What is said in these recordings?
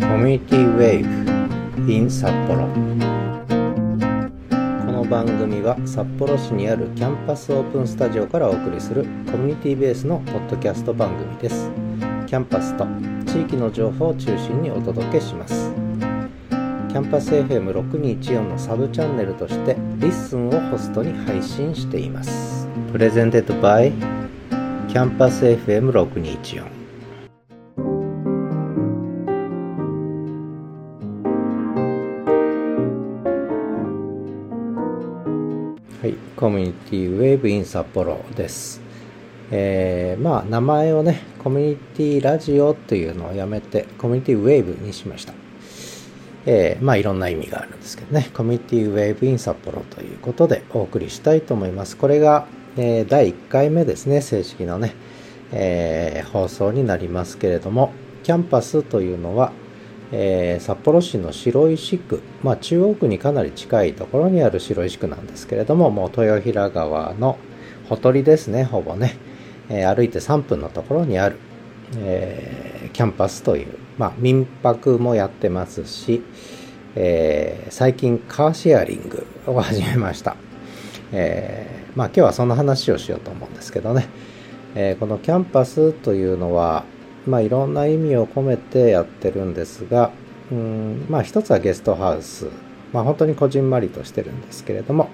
Community Wave in 札幌この番組は札幌市にあるキャンパスオープンスタジオからお送りするコミュニティベースのポッドキャスト番組です。キャンパスと地域の情報を中心にお届けします。キャンパス FM6214 のサブチャンネルとして LISTEN をホストに配信しています。 Presented by キャンパス FM6214 はい、コミュニティウェーブイン札幌です。えーまあ名前をね、コミュニティラジオというのをやめて、コミュニティウェーブにしました。えーまあいろんな意味があるんですけどね、コミュニティウェーブイン札幌ということでお送りしたいと思います。これが、えー第1回目ですね、正式のね、え放送になりますけれども、キャンパスというのは、えー札幌市の白石区、まあ、中央区にかなり近いところにある白石区なんですけれども、もう豊平川のほとりですね、ほぼね、えー歩いて3分のところにある、えーキャンパスという、まあ、民泊もやってますし、え最近カーシェアリングを始めました。えまあ今日はそんな話をしようと思うんですけどね、えこのキャンパスというのは、まあ、いろんな意味を込めてやってるんですが、うんまあ、一つはゲストハウス、まあ、本当にこじんまりとしてるんですけれども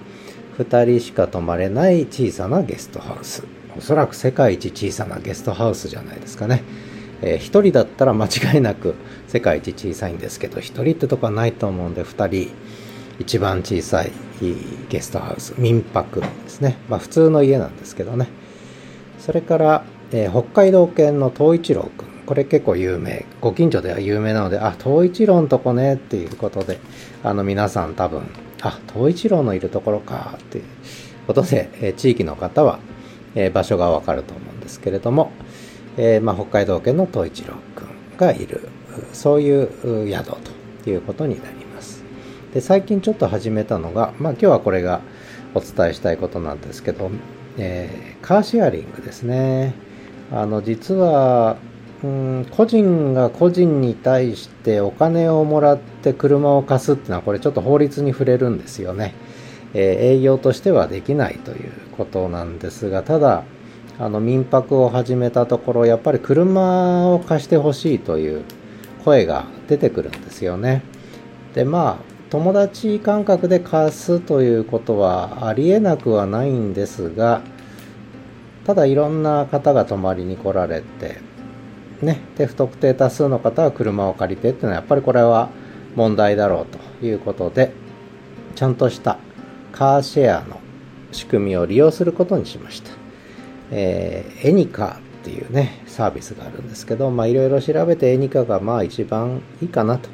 2人しか泊まれない小さなゲストハウス。おそらく世界一小さなゲストハウスじゃないですかね、え1人だったら間違いなく世界一小さいんですけど1人ってとこはないと思うんで2人一番小さいゲストハウス。民泊ですね、まあ、普通の家なんですけどね。それから、えー北海道犬の東一郎くん。これ結構有名。ご近所では有名なので、あ、東一郎のとこねっていうことで、あの皆さん多分、あ、東一郎のいるところかっていうことで、えー地域の方は、えー場所がわかると思うんですけれども、えーまあ、北海道犬の東一郎くんがいる、そういうう宿ということになります。で、最近ちょっと始めたのが、まあ今日はこれがお伝えしたいことなんですけど、えカーシェアリングですね。あの、実は、うん、個人が個人に対してお金をもらって車を貸すっていうのは、これちょっと法律に触れるんですよね。えー営業としてはできないということなんですが、ただ、あの、民泊を始めたところ、やっぱり車を貸してほしいという声が出てくるんですよね。でまあ友達感覚で貸すということはありえなくはないんですがただいろんな方が泊まりに来られてねで不特定多数の方は車を借りてっていうのはやっぱりこれは問題だろうということでちゃんとしたカーシェアの仕組みを利用することにしました。えーエニカっていうね、サービスがあるんですけど、まあいろいろ調べてエニカがまあ一番いいかなと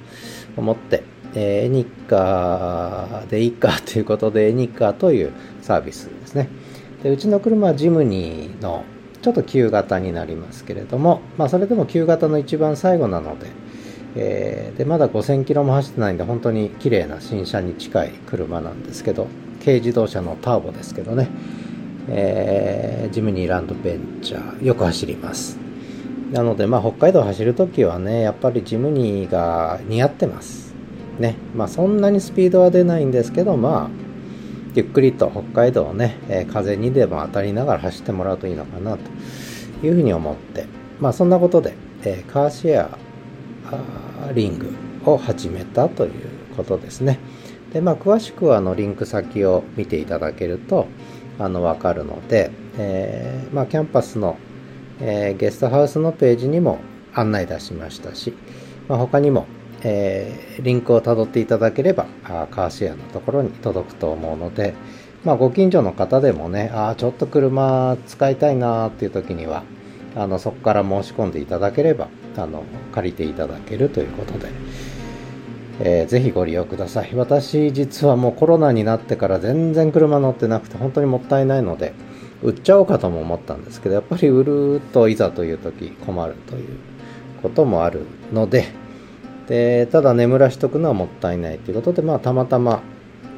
思って、えーエニカでいいかということでエニカというサービスですね。で、うちの車はジムニーのちょっと旧型になりますけれども、まあそれでも旧型の一番最後なので、えーでまだ5000キロも走ってないんで本当に綺麗な新車に近い車なんですけど軽自動車のターボですけどね、えージムニーランドベンチャーよく走ります。なのでまあ北海道走るときはねやっぱりジムニーが似合ってます。ね。まあそんなにスピードは出ないんですけどまあゆっくりと北海道をね、え風にでも当たりながら走ってもらうといいのかなというふうに思ってまあそんなことで、えカーシェアリングを始めたということですね。で、まあ、詳しくはあのリンク先を見ていただけるとあの分かるので、えーまあ、キャンパスの、えーゲストハウスのページにも案内出しましたし、まあ、他にも、えーリンクをたどっていただければあカーシェアのところに届くと思うので、まあ、ご近所の方でもねあちょっと車使いたいなっていう時にはあのそこから申し込んでいただければあの借りていただけるということで、えーぜひご利用ください。私実はもうコロナになってから全然車乗ってなくて本当にもったいないので売っちゃおうかとも思ったんですけどやっぱり売るといざという時困るということもあるのででただ眠らしとくのはもったいないということでまあたまたま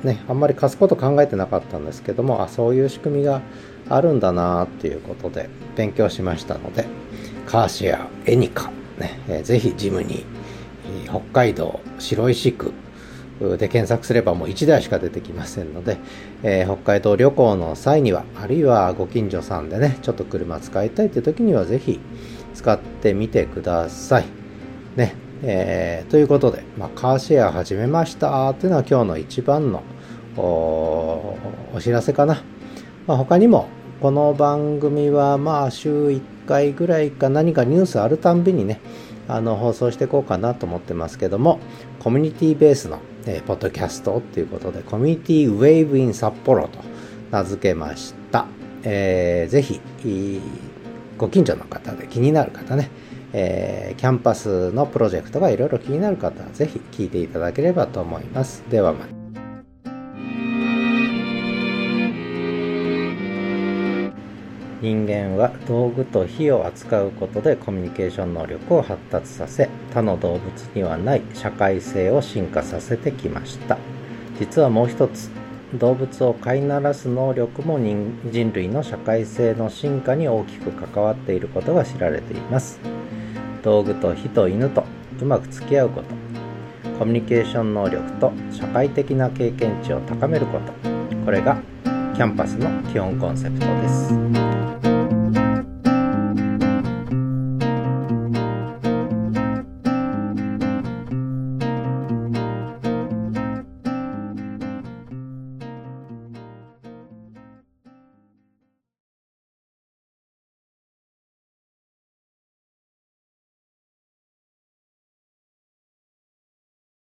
ねあんまり貸すこと考えてなかったんですけどもあそういう仕組みがあるんだなっていうことで勉強しましたのでカーシェアエニカね、えー、ぜひジムに北海道白石区で検索すればもう1台しか出てきませんので、えー、北海道旅行の際にはあるいはご近所さんでねちょっと車使いたいという時にはぜひ使ってみてください。ねえー、ということで、まあ、カーシェア始めましたっていうのは今日の一番のお知らせかな。まあ、他にもこの番組はまあ週1回ぐらいか何かニュースあるたんびにねあの放送していこうかなと思ってますけどもコミュニティベースの、えー、ポッドキャストっていうことでコミュニティウェーブイン札幌と名付けました、えー、ぜひご近所の方で気になる方ね、えー、キャンパスのプロジェクトがいろいろ気になる方はぜひ聞いていただければと思います。ではまた。人間は道具と火を扱うことでコミュニケーション能力を発達させ他の動物にはない社会性を進化させてきました。実はもう一つ動物を飼いならす能力も人類の社会性の進化に大きく関わっていることが知られています。道具と火と犬とうまく付き合うことコミュニケーション能力と社会的な経験値を高めることこれがキャンパスの基本コンセプトです。